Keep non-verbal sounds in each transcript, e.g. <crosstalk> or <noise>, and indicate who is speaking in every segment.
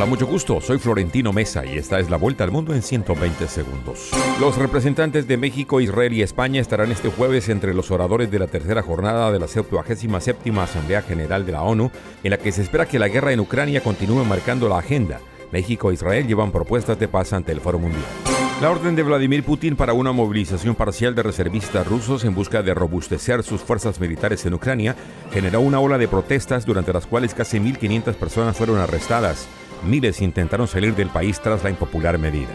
Speaker 1: Hola, mucho gusto. Soy Florentino Mesa y esta es la vuelta al mundo en 120 segundos. Los representantes de México, Israel y España estarán este jueves entre los oradores de la tercera jornada de la 77 Asamblea General de la ONU, en la que se espera que la guerra en Ucrania continúe marcando la agenda. México e Israel llevan propuestas de paz ante el Foro Mundial. La orden de Vladimir Putin para una movilización parcial de reservistas rusos en busca de robustecer sus fuerzas militares en Ucrania generó una ola de protestas durante las cuales casi 1.500 personas fueron arrestadas miles intentaron salir del país tras la impopular medida.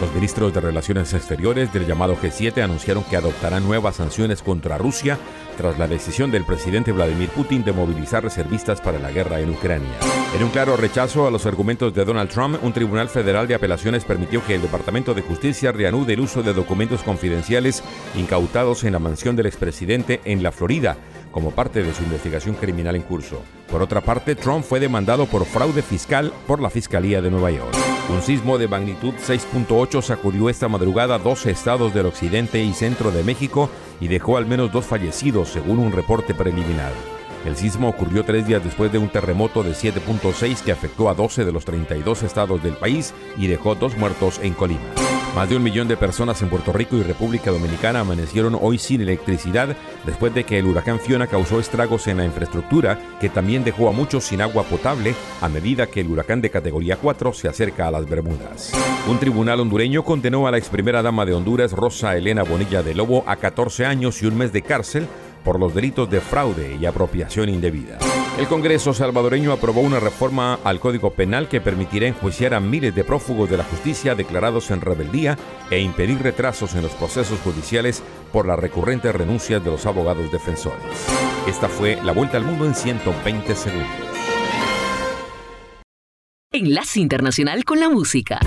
Speaker 1: Los ministros de Relaciones Exteriores del llamado G7 anunciaron que adoptarán nuevas sanciones contra Rusia tras la decisión del presidente Vladimir Putin de movilizar reservistas para la guerra en Ucrania. En un claro rechazo a los argumentos de Donald Trump, un tribunal federal de apelaciones permitió que el Departamento de Justicia reanude el uso de documentos confidenciales incautados en la mansión del expresidente en la Florida como parte de su investigación criminal en curso. Por otra parte, Trump fue demandado por fraude fiscal por la Fiscalía de Nueva York. Un sismo de magnitud 6.8 sacudió esta madrugada 12 estados del occidente y centro de México y dejó al menos dos fallecidos, según un reporte preliminar. El sismo ocurrió tres días después de un terremoto de 7.6 que afectó a 12 de los 32 estados del país y dejó dos muertos en Colima. Más de un millón de personas en Puerto Rico y República Dominicana amanecieron hoy sin electricidad después de que el huracán Fiona causó estragos en la infraestructura que también dejó a muchos sin agua potable a medida que el huracán de categoría 4 se acerca a las Bermudas. Un tribunal hondureño condenó a la ex primera dama de Honduras, Rosa Elena Bonilla de Lobo, a 14 años y un mes de cárcel por los delitos de fraude y apropiación indebida. El Congreso salvadoreño aprobó una reforma al Código Penal que permitirá enjuiciar a miles de prófugos de la justicia declarados en rebeldía e impedir retrasos en los procesos judiciales por las recurrentes renuncias de los abogados defensores. Esta fue la vuelta al mundo en 120 segundos.
Speaker 2: Enlace Internacional con la Música.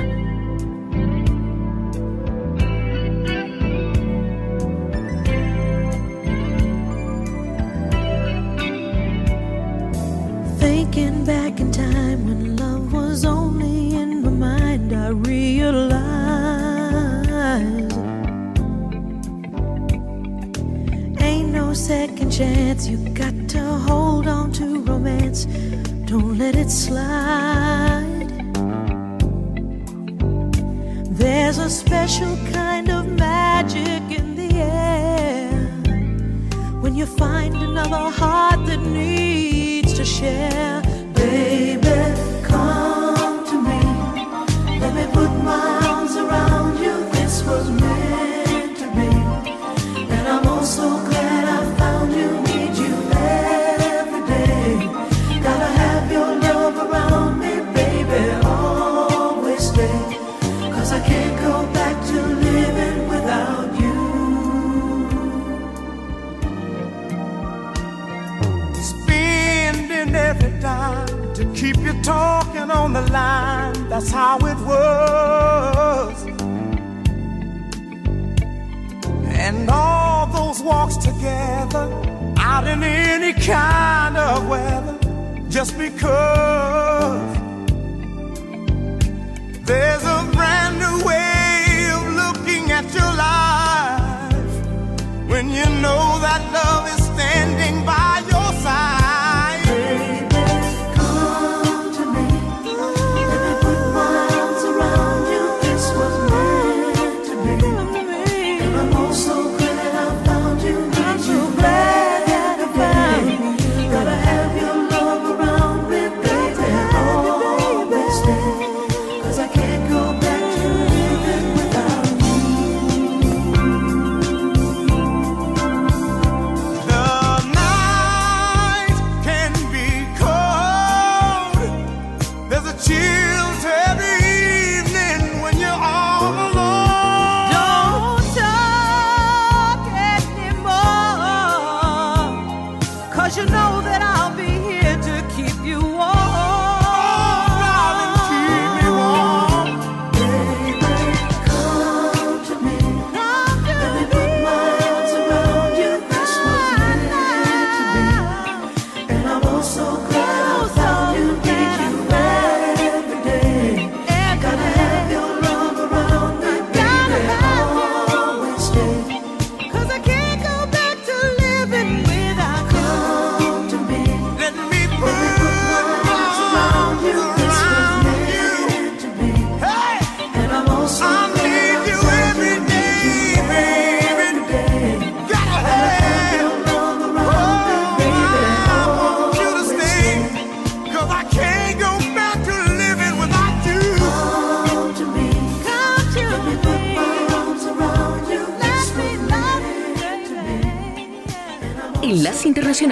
Speaker 3: No second chance. You got to hold on to romance, don't let it slide. There's a special kind of magic in the air when you find another heart that needs to share. Baby, come to me. Let me put my arms around you. This was meant so
Speaker 4: good.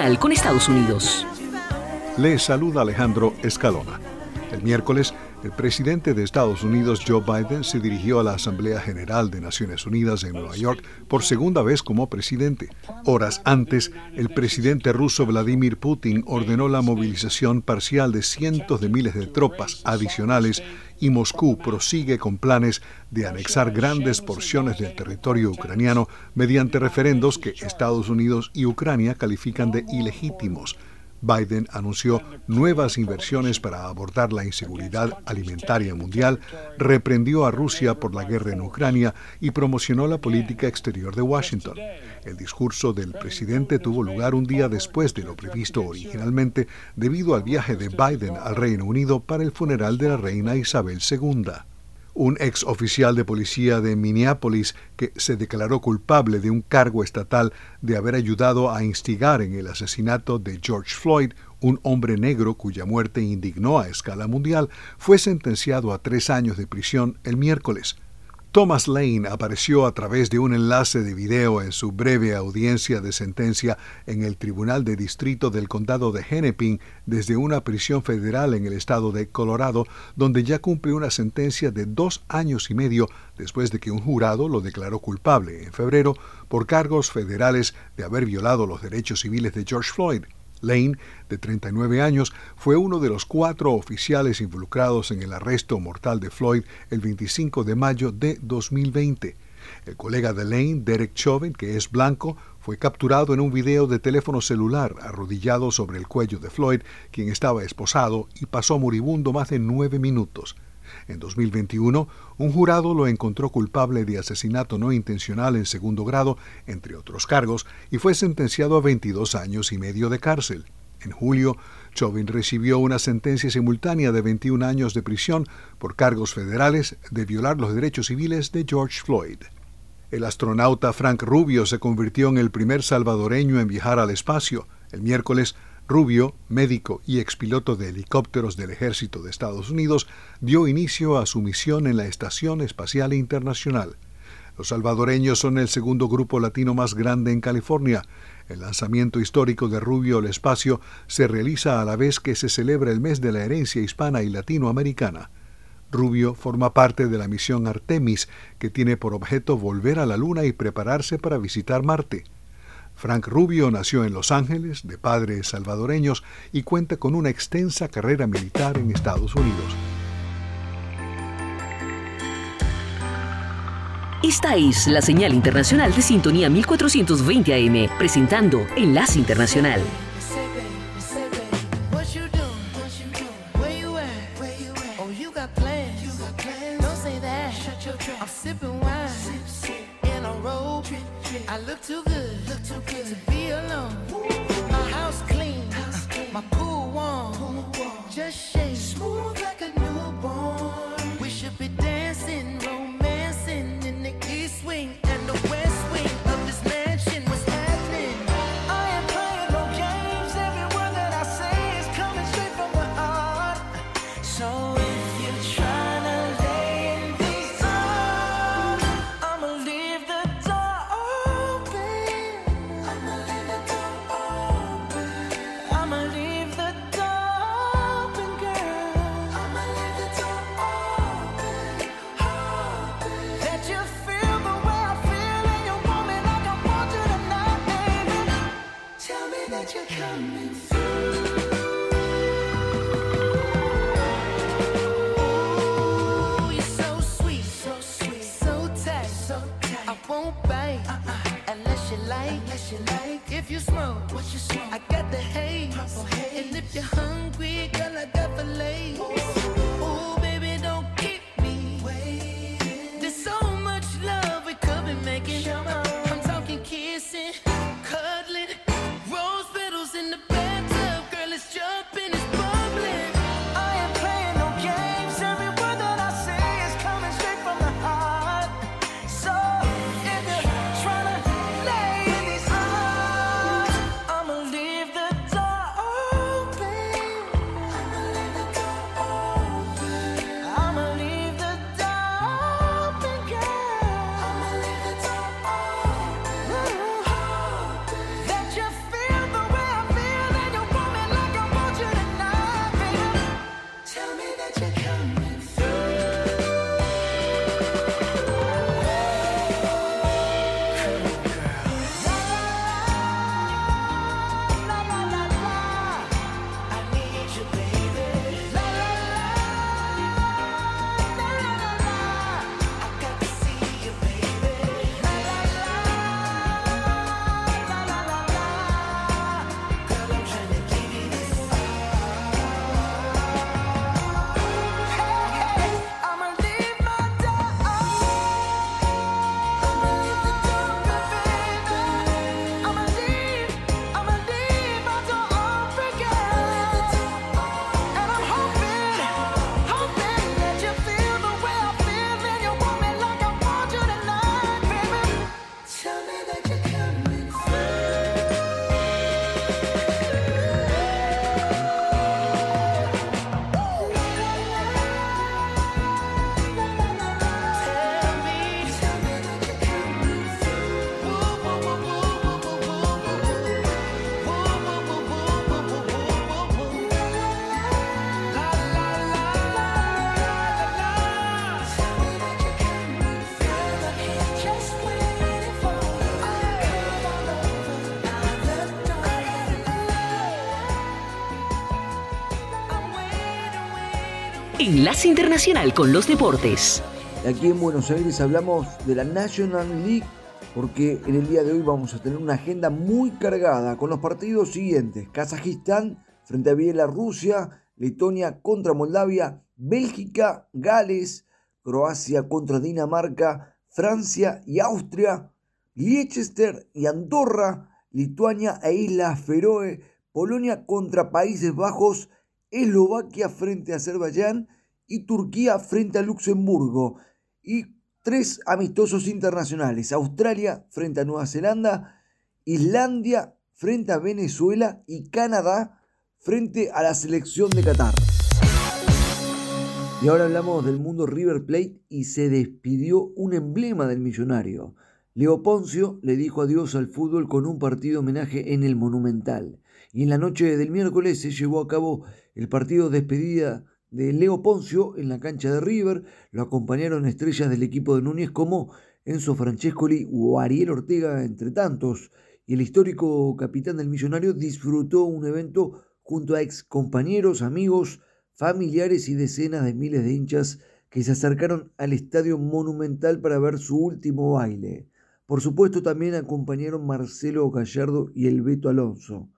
Speaker 4: Internacional con Estados Unidos.
Speaker 5: Les saluda Alejandro Escalona. El miércoles, el presidente de Estados Unidos, Joe Biden, se dirigió a la Asamblea General de Naciones Unidas en Nueva York por segunda vez como presidente. Horas antes, el presidente ruso Vladimir Putin ordenó la movilización parcial de cientos de miles de tropas adicionales y Moscú prosigue con planes de anexar grandes porciones del territorio ucraniano mediante referendos que Estados Unidos y Ucrania califican de ilegítimos. Biden anunció nuevas inversiones para abordar la inseguridad alimentaria mundial, reprendió a Rusia por la guerra en Ucrania y promocionó la política exterior de Washington. El discurso del presidente tuvo lugar un día después de lo previsto originalmente debido al viaje de Biden al Reino Unido para el funeral de la reina Isabel II un ex oficial de policía de Minneapolis que se declaró culpable de un cargo estatal de haber ayudado a instigar en el asesinato de George Floyd, un hombre negro cuya muerte indignó a escala mundial, fue sentenciado a tres años de prisión el miércoles. Thomas Lane apareció a través de un enlace de video en su breve audiencia de sentencia en el Tribunal de Distrito del Condado de Hennepin desde una prisión federal en el estado de Colorado, donde ya cumple una sentencia de dos años y medio después de que un jurado lo declaró culpable en febrero por cargos federales de haber violado los derechos civiles de George Floyd. Lane, de 39 años, fue uno de los cuatro oficiales involucrados en el arresto mortal de Floyd el 25 de mayo de 2020. El colega de Lane, Derek Chauvin, que es blanco, fue capturado en un video de teléfono celular arrodillado sobre el cuello de Floyd, quien estaba esposado, y pasó moribundo más de nueve minutos. En 2021, un jurado lo encontró culpable de asesinato no intencional en segundo grado, entre otros cargos, y fue sentenciado a 22 años y medio de cárcel. En julio, Chauvin recibió una sentencia simultánea de 21 años de prisión por cargos federales de violar los derechos civiles de George Floyd. El astronauta Frank Rubio se convirtió en el primer salvadoreño en viajar al espacio. El miércoles, Rubio, médico y expiloto de helicópteros del Ejército de Estados Unidos, dio inicio a su misión en la Estación Espacial Internacional. Los salvadoreños son el segundo grupo latino más grande en California. El lanzamiento histórico de Rubio al espacio se realiza a la vez que se celebra el mes de la herencia hispana y latinoamericana. Rubio forma parte de la misión Artemis, que tiene por objeto volver a la Luna y prepararse para visitar Marte. Frank Rubio nació en Los Ángeles, de padres salvadoreños, y cuenta con una extensa carrera militar en Estados Unidos.
Speaker 4: Esta es la señal internacional de sintonía 1420 AM, presentando Enlace Internacional. Enlace Internacional con los Deportes.
Speaker 6: Aquí en Buenos Aires hablamos de la National League porque en el día de hoy vamos a tener una agenda muy cargada con los partidos siguientes. Kazajistán frente a Bielorrusia, Letonia contra Moldavia, Bélgica, Gales, Croacia contra Dinamarca, Francia y Austria, Liechtenstein y Andorra, Lituania e Islas Feroe, Polonia contra Países Bajos, Eslovaquia frente a Azerbaiyán y Turquía frente a Luxemburgo. Y tres amistosos internacionales, Australia frente a Nueva Zelanda, Islandia frente a Venezuela y Canadá frente a la selección de Qatar. Y ahora hablamos del mundo River Plate y se despidió un emblema del millonario. Leo Poncio le dijo adiós al fútbol con un partido homenaje en el Monumental. Y en la noche del miércoles se llevó a cabo el partido de despedida de Leo Poncio en la cancha de River. Lo acompañaron estrellas del equipo de Núñez como Enzo Francescoli o Ariel Ortega, entre tantos. Y el histórico capitán del Millonario disfrutó un evento junto a ex compañeros, amigos, familiares y decenas de miles de hinchas que se acercaron al estadio monumental para ver su último baile. Por supuesto también acompañaron Marcelo Gallardo y el Beto Alonso.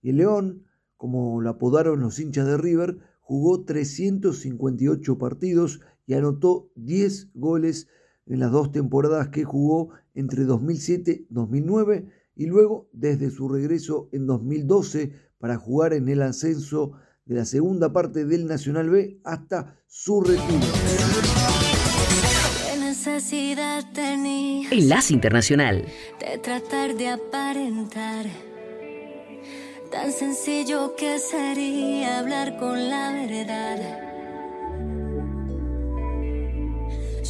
Speaker 6: Y el León, como lo apodaron los hinchas de River, jugó 358 partidos y anotó 10 goles en las dos temporadas que jugó entre 2007 y 2009 y luego desde su regreso en 2012 para jugar en el ascenso de la segunda parte del Nacional B hasta su retiro.
Speaker 4: Enlace Internacional.
Speaker 7: De tratar de aparentar Tan sencillo que sería hablar con la verdad.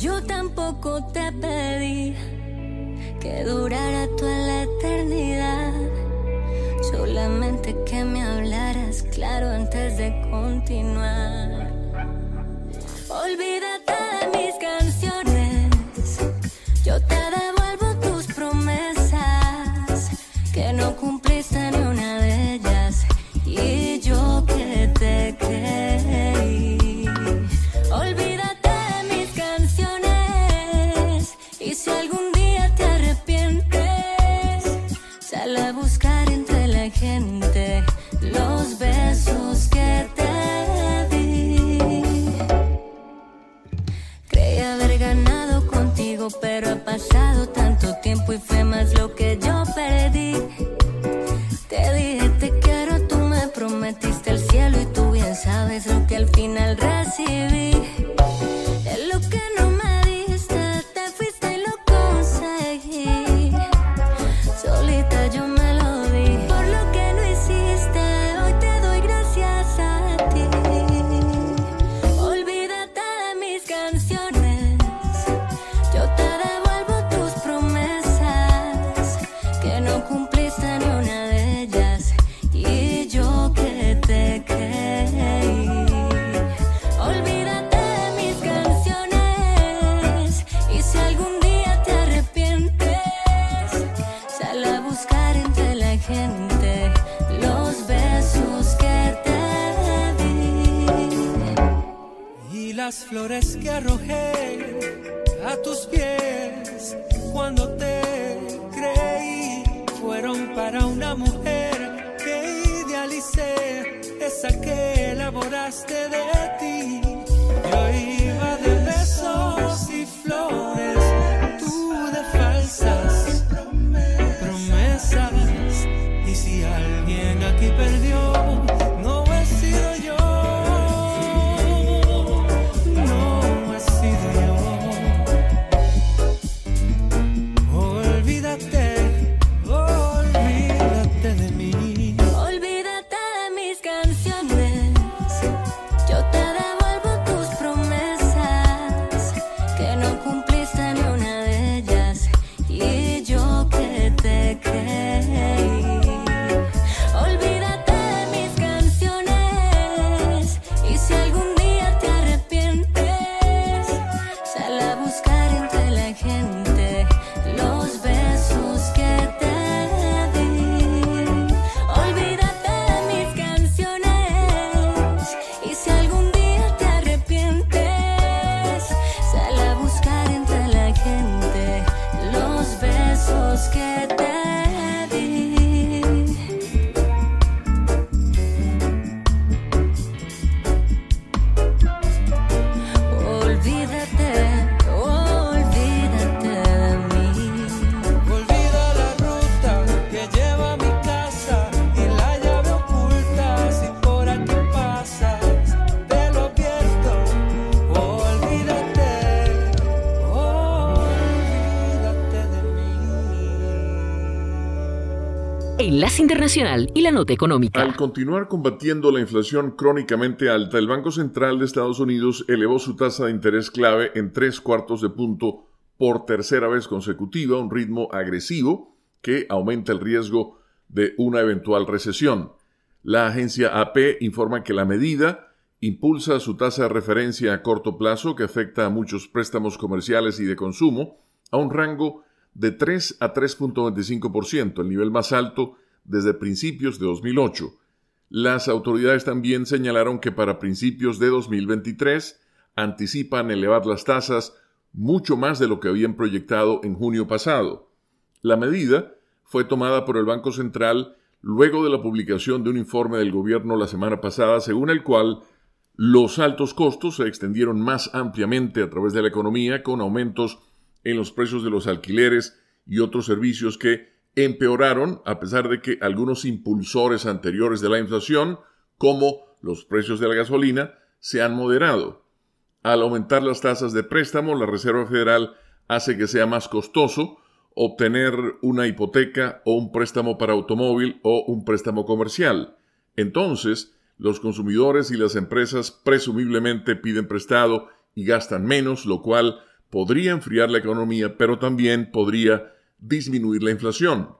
Speaker 7: Yo tampoco te pedí que durara toda la eternidad. Solamente que me hablaras claro antes de continuar. Olvídate pero ha pasado tanto tiempo y fue más lo que yo perdí. Te dije te quiero, tú me prometiste el cielo y tú bien sabes lo que al final recibí.
Speaker 4: Internacional y la Nota Económica.
Speaker 8: Al continuar combatiendo la inflación crónicamente alta, el Banco Central de Estados Unidos elevó su tasa de interés clave en tres cuartos de punto por tercera vez consecutiva, un ritmo agresivo que aumenta el riesgo de una eventual recesión. La agencia AP informa que la medida impulsa su tasa de referencia a corto plazo, que afecta a muchos préstamos comerciales y de consumo, a un rango de 3 a 3.25%, el nivel más alto desde principios de 2008. Las autoridades también señalaron que para principios de 2023 anticipan elevar las tasas mucho más de lo que habían proyectado en junio pasado. La medida fue tomada por el Banco Central luego de la publicación de un informe del gobierno la semana pasada, según el cual los altos costos se extendieron más ampliamente a través de la economía con aumentos en los precios de los alquileres y otros servicios que empeoraron a pesar de que algunos impulsores anteriores de la inflación, como los precios de la gasolina, se han moderado. Al aumentar las tasas de préstamo, la Reserva Federal hace que sea más costoso obtener una hipoteca o un préstamo para automóvil o un préstamo comercial. Entonces, los consumidores y las empresas presumiblemente piden prestado y gastan menos, lo cual podría enfriar la economía, pero también podría disminuir la inflación.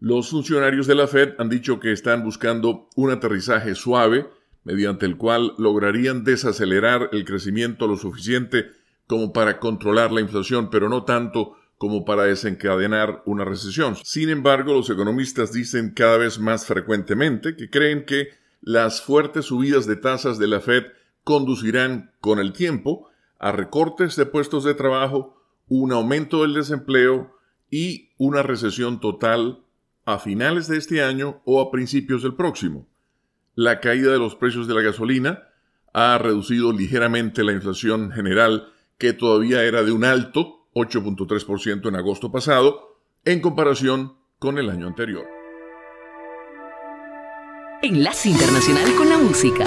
Speaker 8: Los funcionarios de la Fed han dicho que están buscando un aterrizaje suave, mediante el cual lograrían desacelerar el crecimiento lo suficiente como para controlar la inflación, pero no tanto como para desencadenar una recesión. Sin embargo, los economistas dicen cada vez más frecuentemente que creen que las fuertes subidas de tasas de la Fed conducirán con el tiempo a recortes de puestos de trabajo, un aumento del desempleo y una recesión total a finales de este año o a principios del próximo. La caída de los precios de la gasolina ha reducido ligeramente la inflación general que todavía era de un alto 8.3% en agosto pasado en comparación con el año anterior.
Speaker 4: Enlace Internacional con la Música.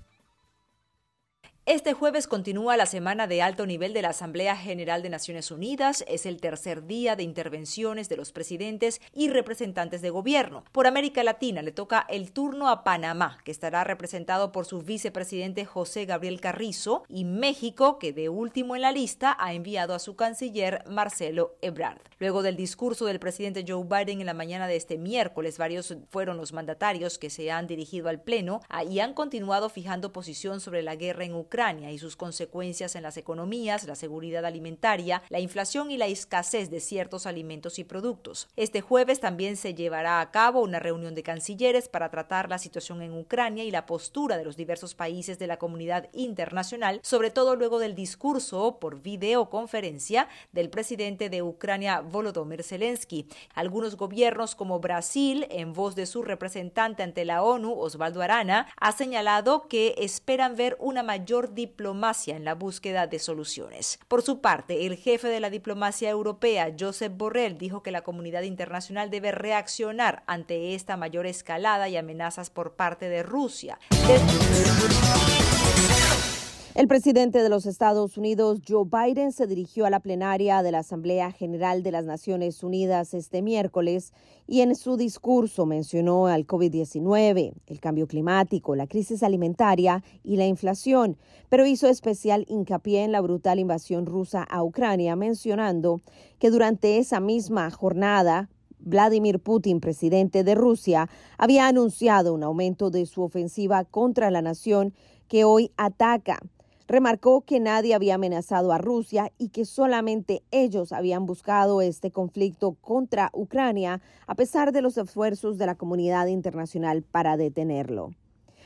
Speaker 9: Este jueves continúa la semana de alto nivel de la Asamblea General de Naciones Unidas. Es el tercer día de intervenciones de los presidentes y representantes de gobierno. Por América Latina le toca el turno a Panamá, que estará representado por su vicepresidente José Gabriel Carrizo, y México, que de último en la lista ha enviado a su canciller Marcelo Ebrard. Luego del discurso del presidente Joe Biden en la mañana de este miércoles, varios fueron los mandatarios que se han dirigido al Pleno ah, y han continuado fijando posición sobre la guerra en Ucrania y sus consecuencias en las economías, la seguridad alimentaria, la inflación y la escasez de ciertos alimentos y productos. Este jueves también se llevará a cabo una reunión de cancilleres para tratar la situación en Ucrania y la postura de los diversos países de la comunidad internacional, sobre todo luego del discurso por videoconferencia del presidente de Ucrania Volodymyr Zelensky. Algunos gobiernos como Brasil, en voz de su representante ante la ONU, Osvaldo Arana, ha señalado que esperan ver una mayor diplomacia en la búsqueda de soluciones. Por su parte, el jefe de la diplomacia europea, Josep Borrell, dijo que la comunidad internacional debe reaccionar ante esta mayor escalada y amenazas por parte de Rusia.
Speaker 10: El presidente de los Estados Unidos, Joe Biden, se dirigió a la plenaria de la Asamblea General de las Naciones Unidas este miércoles y en su discurso mencionó al COVID-19, el cambio climático, la crisis alimentaria y la inflación, pero hizo especial hincapié en la brutal invasión rusa a Ucrania, mencionando que durante esa misma jornada Vladimir Putin, presidente de Rusia, había anunciado un aumento de su ofensiva contra la nación que hoy ataca. Remarcó que nadie había amenazado a Rusia y que solamente ellos habían buscado este conflicto contra Ucrania a pesar de los esfuerzos de la comunidad internacional para detenerlo.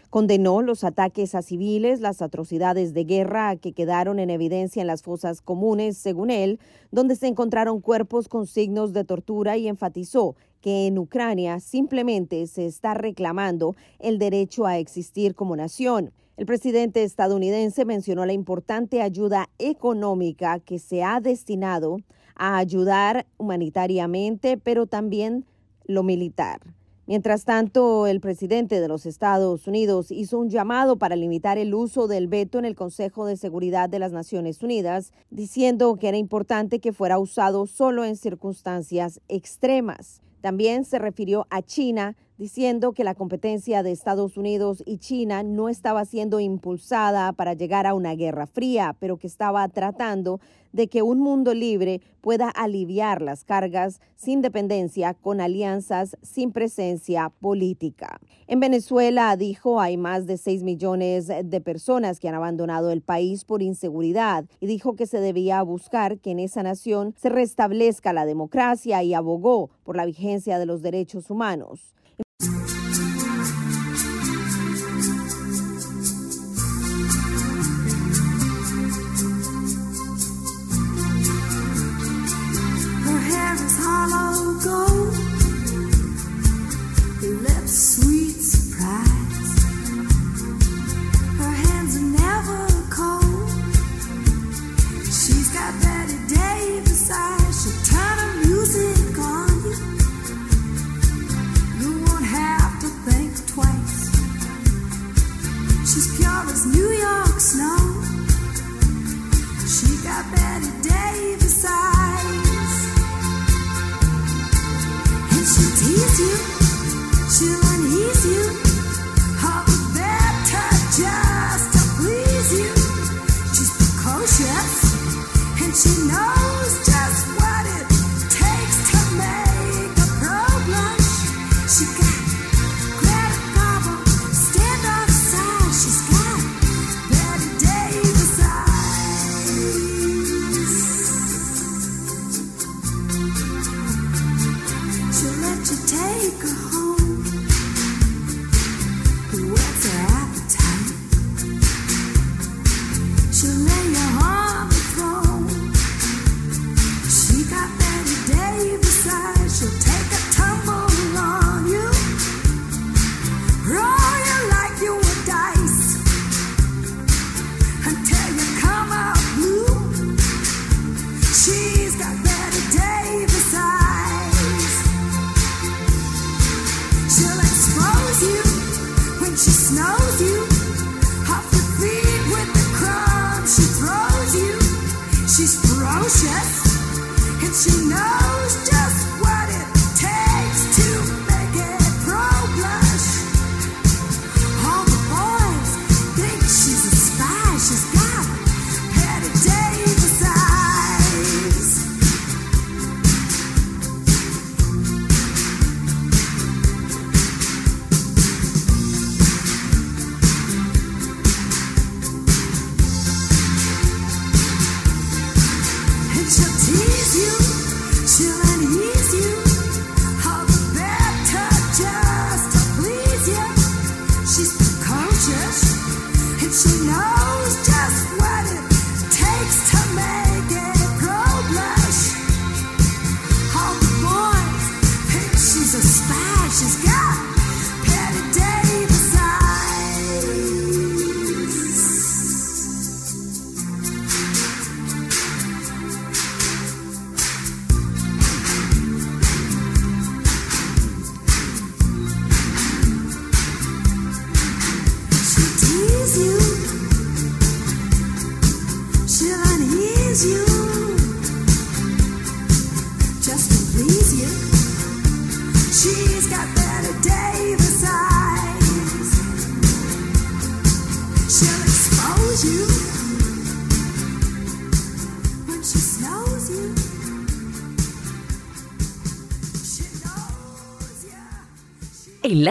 Speaker 10: Condenó los ataques a civiles, las atrocidades de guerra que quedaron en evidencia en las fosas comunes, según él, donde se encontraron cuerpos con signos de tortura y enfatizó que en Ucrania simplemente se está reclamando el derecho a existir como nación. El presidente estadounidense mencionó la importante ayuda económica que se ha destinado a ayudar humanitariamente, pero también lo militar. Mientras tanto, el presidente de los Estados Unidos hizo un llamado para limitar el uso del veto en el Consejo de Seguridad de las Naciones Unidas, diciendo que era importante que fuera usado solo en circunstancias extremas. También se refirió a China, diciendo que la competencia de Estados Unidos y China no estaba siendo impulsada para llegar a una guerra fría, pero que estaba tratando de que un mundo libre pueda aliviar las cargas sin dependencia con alianzas sin presencia política. En Venezuela, dijo, hay más de 6 millones de personas que han abandonado el país por inseguridad y dijo que se debía buscar que en esa nación se restablezca la democracia y abogó por la vigencia de los derechos humanos.
Speaker 4: Tonight.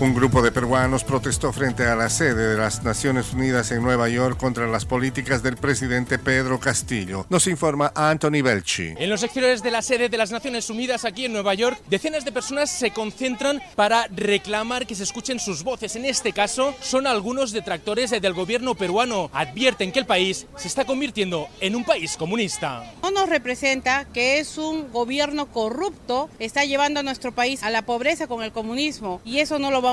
Speaker 11: Un grupo de peruanos protestó frente a la sede de las Naciones Unidas en Nueva York contra las políticas del presidente Pedro Castillo. Nos informa Anthony Belchi.
Speaker 12: En los exteriores de la sede de las Naciones Unidas aquí en Nueva York, decenas de personas se concentran para reclamar que se escuchen sus voces. En este caso, son algunos detractores del gobierno peruano. Advierten que el país se está convirtiendo en un país comunista.
Speaker 13: No nos representa que es un gobierno corrupto, está llevando a nuestro país a la pobreza con el comunismo y eso no lo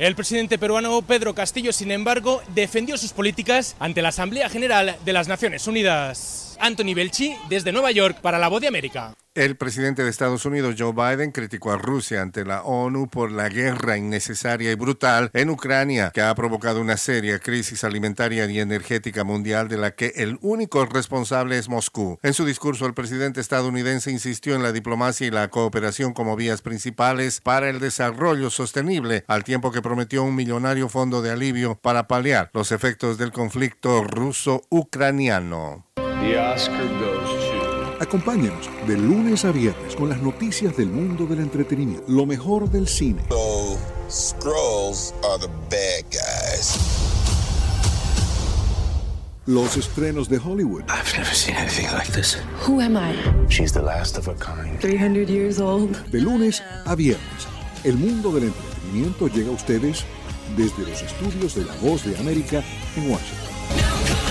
Speaker 12: El presidente peruano Pedro Castillo, sin embargo, defendió sus políticas ante la Asamblea General de las Naciones Unidas. Anthony Belchi, desde Nueva York, para La Voz de América.
Speaker 11: El presidente de Estados Unidos, Joe Biden, criticó a Rusia ante la ONU por la guerra innecesaria y brutal en Ucrania, que ha provocado una seria crisis alimentaria y energética mundial de la que el único responsable es Moscú. En su discurso, el presidente estadounidense insistió en la diplomacia y la cooperación como vías principales para el desarrollo sostenible, al tiempo que prometió un millonario fondo de alivio para paliar los efectos del conflicto ruso-ucraniano.
Speaker 5: Acompáñenos de lunes a viernes con las noticias del mundo del entretenimiento, lo mejor del cine,
Speaker 14: So, scrolls are the bad guys.
Speaker 5: los estrenos de Hollywood,
Speaker 15: I've never seen anything like this.
Speaker 16: Who am I?
Speaker 15: She's the last of a kind.
Speaker 16: 300 years old.
Speaker 5: de lunes a viernes. El mundo del entretenimiento llega a ustedes desde los estudios de La Voz de América en Washington.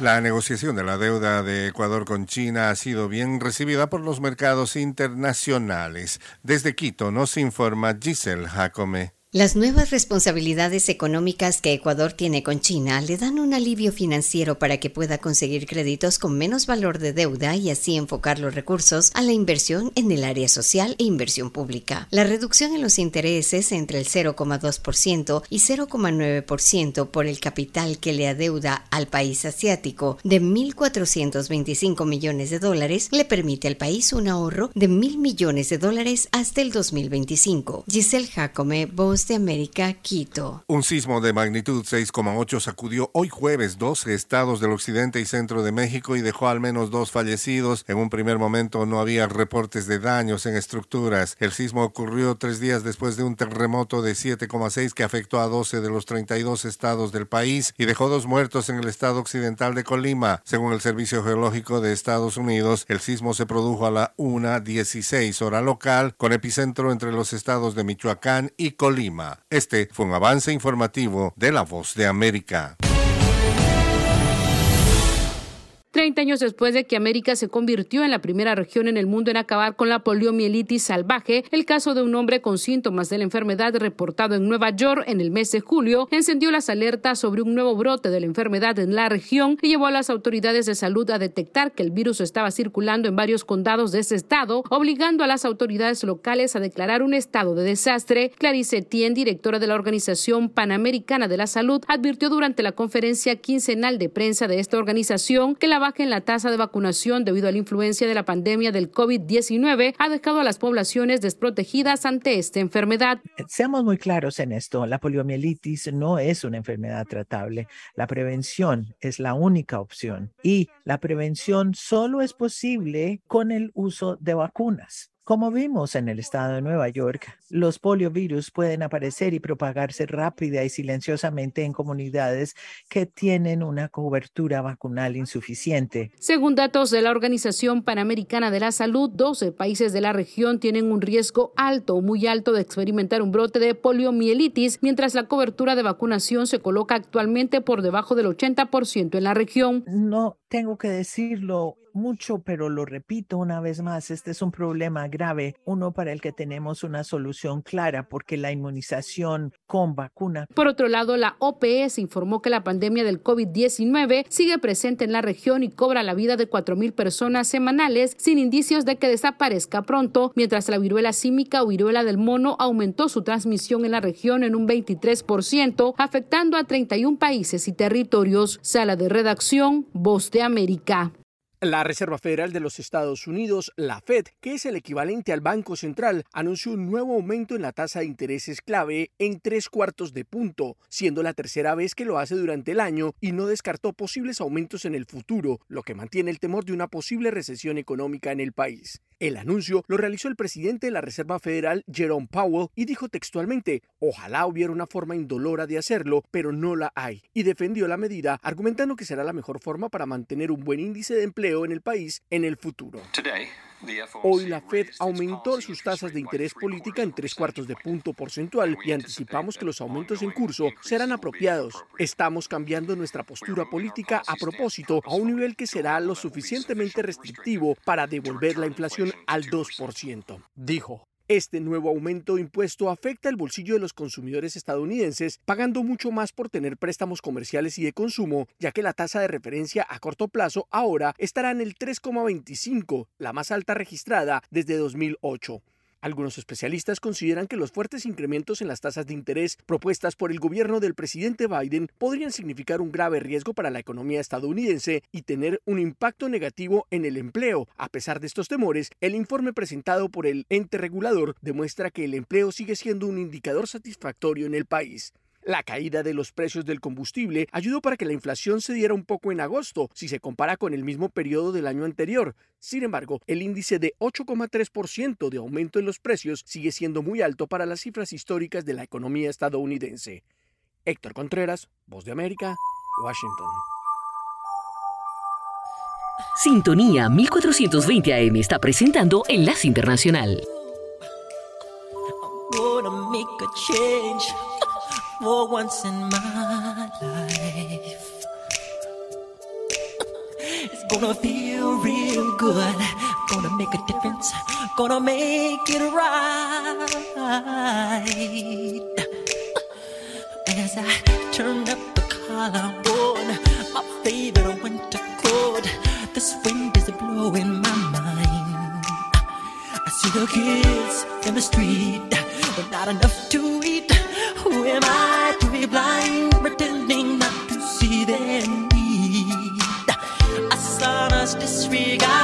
Speaker 11: La negociación de la deuda de Ecuador con China ha sido bien recibida por los mercados internacionales. Desde Quito nos informa Giselle Jacome.
Speaker 17: Las nuevas responsabilidades económicas que Ecuador tiene con China le dan un alivio financiero para que pueda conseguir créditos con menos valor de deuda y así enfocar los recursos a la inversión en el área social e inversión pública. La reducción en los intereses entre el 0,2% y 0,9% por el capital que le adeuda al país asiático de 1.425 millones de dólares le permite al país un ahorro de mil millones de dólares hasta el 2025. Giselle Jacome, Voz de América, Quito.
Speaker 11: Un sismo de magnitud 6,8 sacudió hoy jueves 12 estados del occidente y centro de México y dejó al menos dos fallecidos. En un primer momento no había reportes de daños en estructuras. El sismo ocurrió tres días después de un terremoto de 7,6 que afectó a 12 de los 32 estados del país y dejó dos muertos en el estado occidental de Colima. Según el Servicio Geológico de Estados Unidos, el sismo se produjo a la 1.16 hora local con epicentro entre los estados de Michoacán y Colima. Este fue un avance informativo de La Voz de América.
Speaker 18: Treinta años después de que América se convirtió en la primera región en el mundo en acabar con la poliomielitis salvaje, el caso de un hombre con síntomas de la enfermedad reportado en Nueva York en el mes de julio encendió las alertas sobre un nuevo brote de la enfermedad en la región y llevó a las autoridades de salud a detectar que el virus estaba circulando en varios condados de ese estado, obligando a las autoridades locales a declarar un estado de desastre. Clarice Tien, directora de la Organización Panamericana de la Salud, advirtió durante la conferencia quincenal de prensa de esta organización que la baja en la tasa de vacunación debido a la influencia de la pandemia del COVID-19 ha dejado a las poblaciones desprotegidas ante esta enfermedad.
Speaker 19: Seamos muy claros en esto, la poliomielitis no es una enfermedad tratable. La prevención es la única opción y la prevención solo es posible con el uso de vacunas. Como vimos en el estado de Nueva York, los poliovirus pueden aparecer y propagarse rápida y silenciosamente en comunidades que tienen una cobertura vacunal insuficiente.
Speaker 18: Según datos de la Organización Panamericana de la Salud, 12 países de la región tienen un riesgo alto o muy alto de experimentar un brote de poliomielitis, mientras la cobertura de vacunación se coloca actualmente por debajo del 80% en la región.
Speaker 19: No tengo que decirlo mucho, pero lo repito una vez más, este es un problema grave, uno para el que tenemos una solución clara, porque la inmunización con vacuna.
Speaker 18: Por otro lado, la OPS informó que la pandemia del COVID-19 sigue presente en la región y cobra la vida de 4.000 personas semanales sin indicios de que desaparezca pronto, mientras la viruela símica o viruela del mono aumentó su transmisión en la región en un 23%, afectando a 31 países y territorios. Sala de redacción, Voz de América.
Speaker 20: La Reserva Federal de los Estados Unidos, la Fed, que es el equivalente al Banco Central, anunció un nuevo aumento en la tasa de intereses clave en tres cuartos de punto, siendo la tercera vez que lo hace durante el año y no descartó posibles aumentos en el futuro, lo que mantiene el temor de una posible recesión económica en el país. El anuncio lo realizó el presidente de la Reserva Federal, Jerome Powell, y dijo textualmente, ojalá hubiera una forma indolora de hacerlo, pero no la hay, y defendió la medida, argumentando que será la mejor forma para mantener un buen índice de empleo en el país en el futuro. Hoy la Fed aumentó sus tasas de interés política en tres cuartos de punto porcentual y anticipamos que los aumentos en curso serán apropiados. Estamos cambiando nuestra postura política a propósito a un nivel que será lo suficientemente restrictivo para devolver la inflación al 2%, dijo. Este nuevo aumento impuesto afecta el bolsillo de los consumidores estadounidenses, pagando mucho más por tener préstamos comerciales y de consumo, ya que la tasa de referencia a corto plazo ahora estará en el 3,25, la más alta registrada desde 2008. Algunos especialistas consideran que los fuertes incrementos en las tasas de interés propuestas por el gobierno del presidente Biden podrían significar un grave riesgo para la economía estadounidense y tener un impacto negativo en el empleo. A pesar de estos temores, el informe presentado por el ente regulador demuestra que el empleo sigue siendo un indicador satisfactorio en el país. La caída de los precios del combustible ayudó para que la inflación se diera un poco en agosto si se compara con el mismo periodo del año anterior. Sin embargo, el índice de 8,3% de aumento en los precios sigue siendo muy alto para las cifras históricas de la economía estadounidense. Héctor Contreras, Voz de América, Washington.
Speaker 4: Sintonía 1420 AM está presentando Enlace Internacional.
Speaker 21: For once in my life. <laughs> It's gonna feel real good. Gonna make a difference. Gonna make it right. And <laughs> as I turn up the collar on my favorite winter coat, this wind is blowing my mind. I see the kids in the street with not enough to eat. Am I to be blind, pretending not to see their need? A sonorous disregard,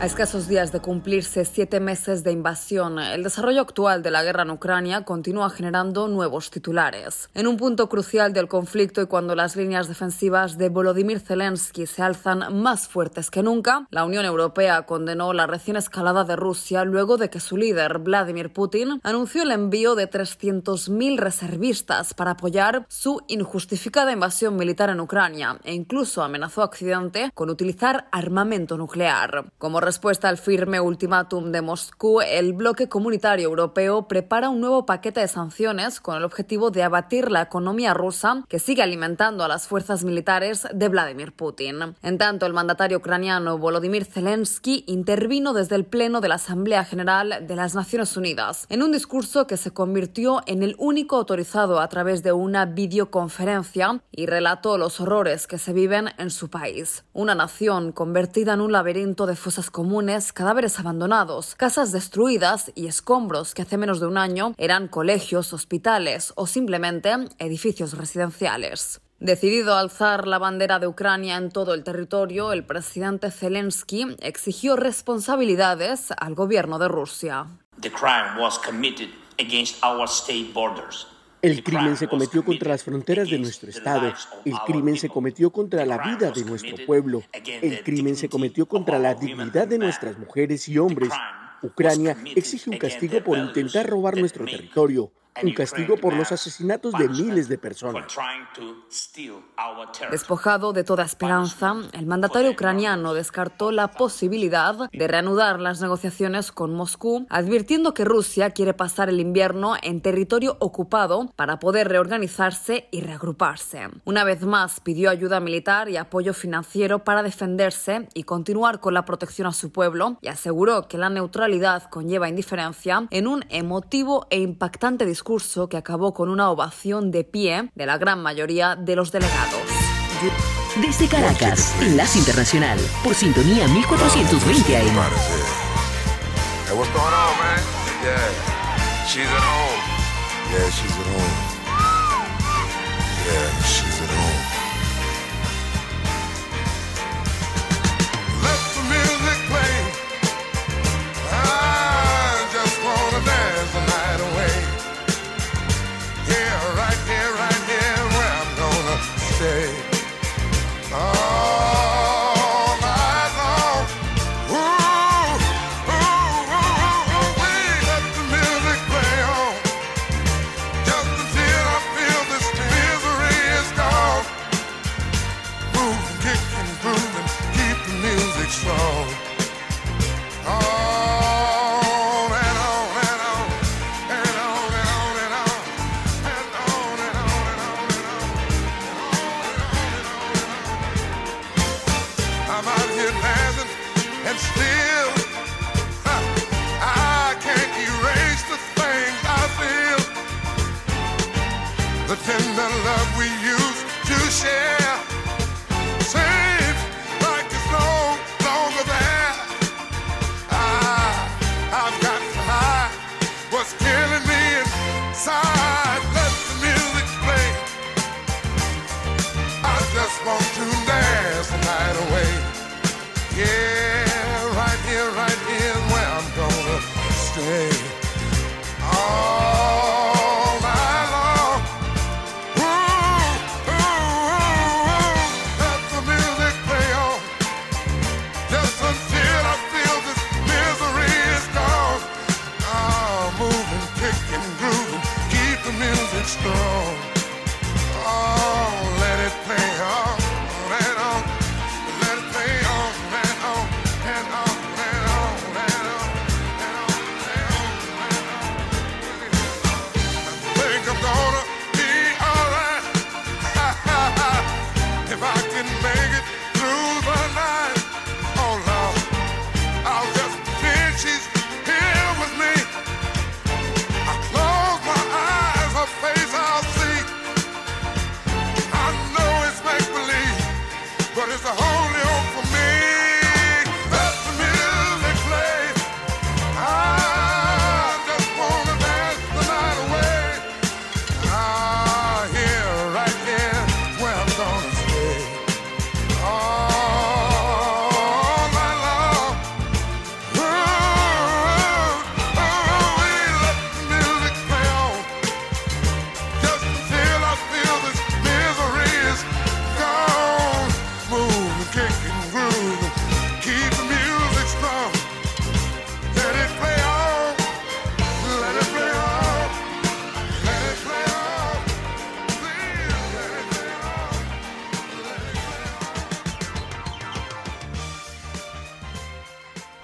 Speaker 21: A
Speaker 22: escasos días de cumplirse siete meses de invasión, el desarrollo actual de la guerra en Ucrania continúa generando nuevos titulares. En un punto crucial del conflicto y cuando las líneas defensivas de Volodymyr Zelensky se alzan más fuertes que nunca, la Unión Europea condenó la recién escalada de Rusia luego de que su líder, Vladimir Putin, anunció el envío de 300.000 reservistas para apoyar su injustificada invasión militar en Ucrania e incluso amenazó a Occidente con utilizar armamento nuclear. Como respuesta al firme ultimátum de Moscú, el bloque comunitario europeo prepara un nuevo paquete de sanciones con el objetivo de abatir la economía rusa que sigue alimentando a las fuerzas militares de Vladimir Putin. En tanto, el mandatario ucraniano Volodymyr Zelensky intervino desde el Pleno de la Asamblea General de las Naciones Unidas en un discurso que se convirtió en el único autorizado a través de una videoconferencia y relató los horrores que se viven en su país. Una nación convertida en un laberinto de fosas comunes, cadáveres abandonados, casas destruidas y escombros que hace menos de un año eran colegios, hospitales o simplemente edificios residenciales. Decidido a alzar la bandera de Ucrania en todo el territorio, el presidente Zelensky exigió responsabilidades al gobierno de Rusia.
Speaker 20: El crimen se cometió contra las fronteras de nuestro Estado. El crimen se cometió contra la vida de nuestro pueblo. El crimen se cometió contra la dignidad de nuestras mujeres y hombres. Ucrania exige un castigo por intentar robar nuestro territorio un castigo por los asesinatos de miles de personas.
Speaker 22: Despojado de toda esperanza, el mandatario ucraniano descartó la posibilidad de reanudar las negociaciones con Moscú, advirtiendo que Rusia quiere pasar el invierno en territorio ocupado para poder reorganizarse y reagruparse. Una vez más pidió ayuda militar y apoyo financiero para defenderse y continuar con la protección a su pueblo y aseguró que la neutralidad conlleva indiferencia en un emotivo e impactante discurso discurso que acabó con una ovación de pie de la gran mayoría de los delegados.
Speaker 4: Desde Caracas, Enlace Internacional, por sintonía 1420 AM.
Speaker 23: Hey, what's going on, man? Yeah, she's at home. Yeah, she's at home. Yeah, she's Let the music play. I just want to dance the night away. Yeah,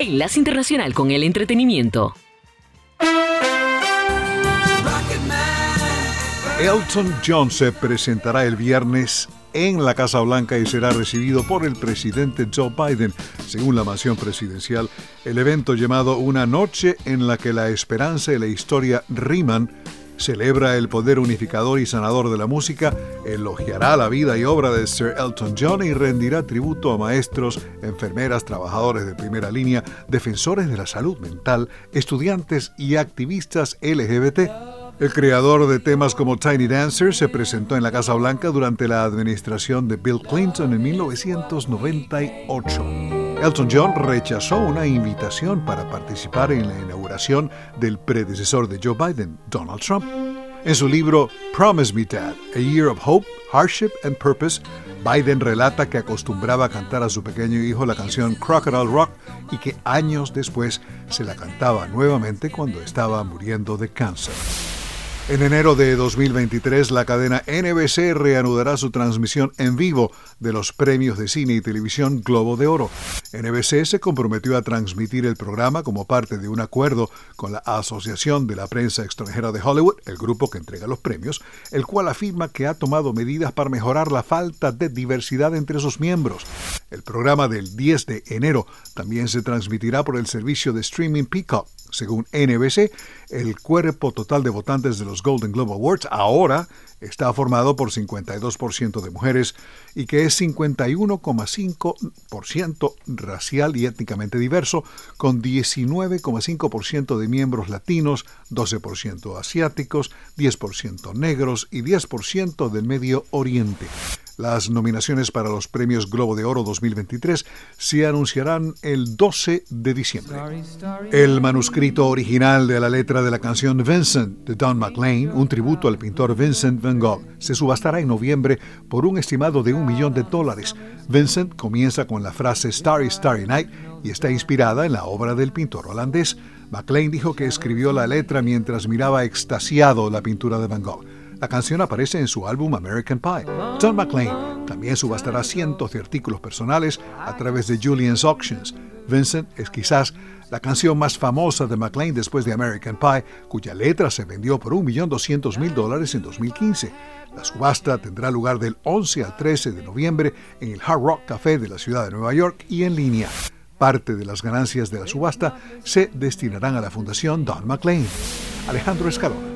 Speaker 4: Enlace Internacional con el Entretenimiento.
Speaker 5: Elton John se presentará el viernes en la Casa Blanca y será recibido por el presidente Joe Biden. Según la mansión presidencial, el evento llamado Una noche en la que la esperanza y la historia riman celebra el poder unificador y sanador de la música, elogiará la vida y obra de Sir Elton John y rendirá tributo a maestros, enfermeras, trabajadores de primera línea, defensores de la salud mental, estudiantes y activistas LGBT. El creador de temas como Tiny Dancer se presentó en la Casa Blanca durante la administración de Bill Clinton en 1998. Elton John rechazó una invitación para participar en la inauguración del predecesor de Joe Biden, Donald Trump. En su libro Promise Me Dad, A Year of Hope, Hardship and Purpose, Biden relata que acostumbraba a cantar a su pequeño hijo la canción Crocodile Rock y que años después se la cantaba nuevamente cuando estaba muriendo de cáncer. En enero de 2023, la cadena NBC reanudará su transmisión en vivo de los premios de cine y televisión Globo de Oro. NBC se comprometió a transmitir el programa como parte de un acuerdo con la Asociación de la Prensa Extranjera de Hollywood, el grupo que entrega los premios, el cual afirma que ha tomado medidas para mejorar la falta de diversidad entre sus miembros. El programa del 10 de enero también se transmitirá por el servicio de streaming Peacock. Según NBC, el cuerpo total de votantes de los Golden Globe Awards ahora está formado por 52% de mujeres y que es 51,5% racial y étnicamente diverso, con 19,5% de miembros latinos, 12% asiáticos, 10% negros y 10% del Medio Oriente. Las nominaciones para los premios Globo de Oro 2023 se anunciarán el 12 de diciembre. El manuscrito original de la letra de la canción Vincent de Don McLean, un tributo al pintor Vincent Van Gogh, se subastará en noviembre por un estimado de un millón de dólares. Vincent comienza con la frase Starry Starry Night y está inspirada en la obra del pintor holandés. McLean dijo que escribió la letra mientras miraba extasiado la pintura de Van Gogh. La canción aparece en su álbum American Pie. John McClane también subastará cientos de artículos personales a través de Julian's Auctions. Vincent es quizás la canción más famosa de McLean después de American Pie, cuya letra se vendió por 1.200.000 dólares en 2015. La subasta tendrá lugar del 11 al 13 de noviembre en el Hard Rock Café de la ciudad de Nueva York y en línea. Parte de las ganancias de la subasta se destinarán a la Fundación Don McLean. Alejandro Escalona.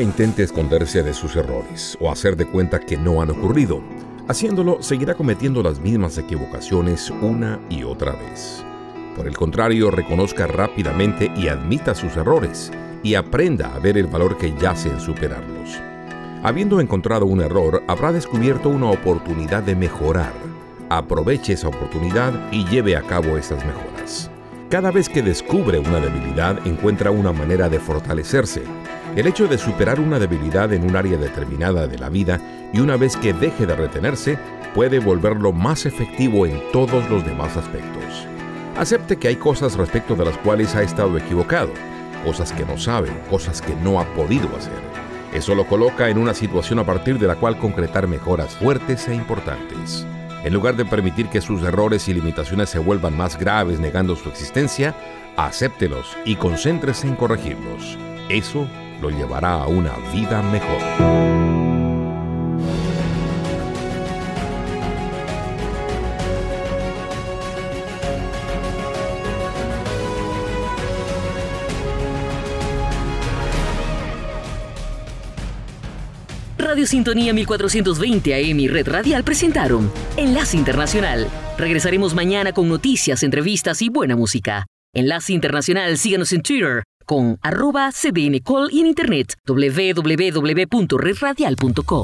Speaker 1: Intente esconderse de sus errores o hacer de cuenta que no han ocurrido. Haciéndolo, seguirá cometiendo las mismas equivocaciones una y otra vez. Por el contrario, reconozca rápidamente y admita sus errores y aprenda a ver el valor que yace en superarlos. Habiendo encontrado un error, habrá descubierto una oportunidad de mejorar. Aproveche esa oportunidad y lleve a cabo esas mejoras. Cada vez que descubre una debilidad, encuentra una manera de fortalecerse. El hecho de superar una debilidad en un área determinada de la vida y una vez que deje de retenerse, puede volverlo más efectivo en todos los demás aspectos. Acepte que hay cosas respecto de las cuales ha estado equivocado, cosas que no sabe, cosas que no ha podido hacer. Eso lo coloca en una situación a partir de la cual concretar mejoras fuertes e importantes. En lugar de permitir que sus errores y limitaciones se vuelvan más graves negando su existencia, acéptelos y concéntrese en corregirlos. Eso lo llevará a una vida mejor.
Speaker 2: Radio Sintonía 1420 AM y Red Radial presentaron Enlace Internacional. Regresaremos mañana con noticias, entrevistas y buena música. Enlace Internacional, síganos en Twitter con arroba cdncall y en internet www.redradial.co.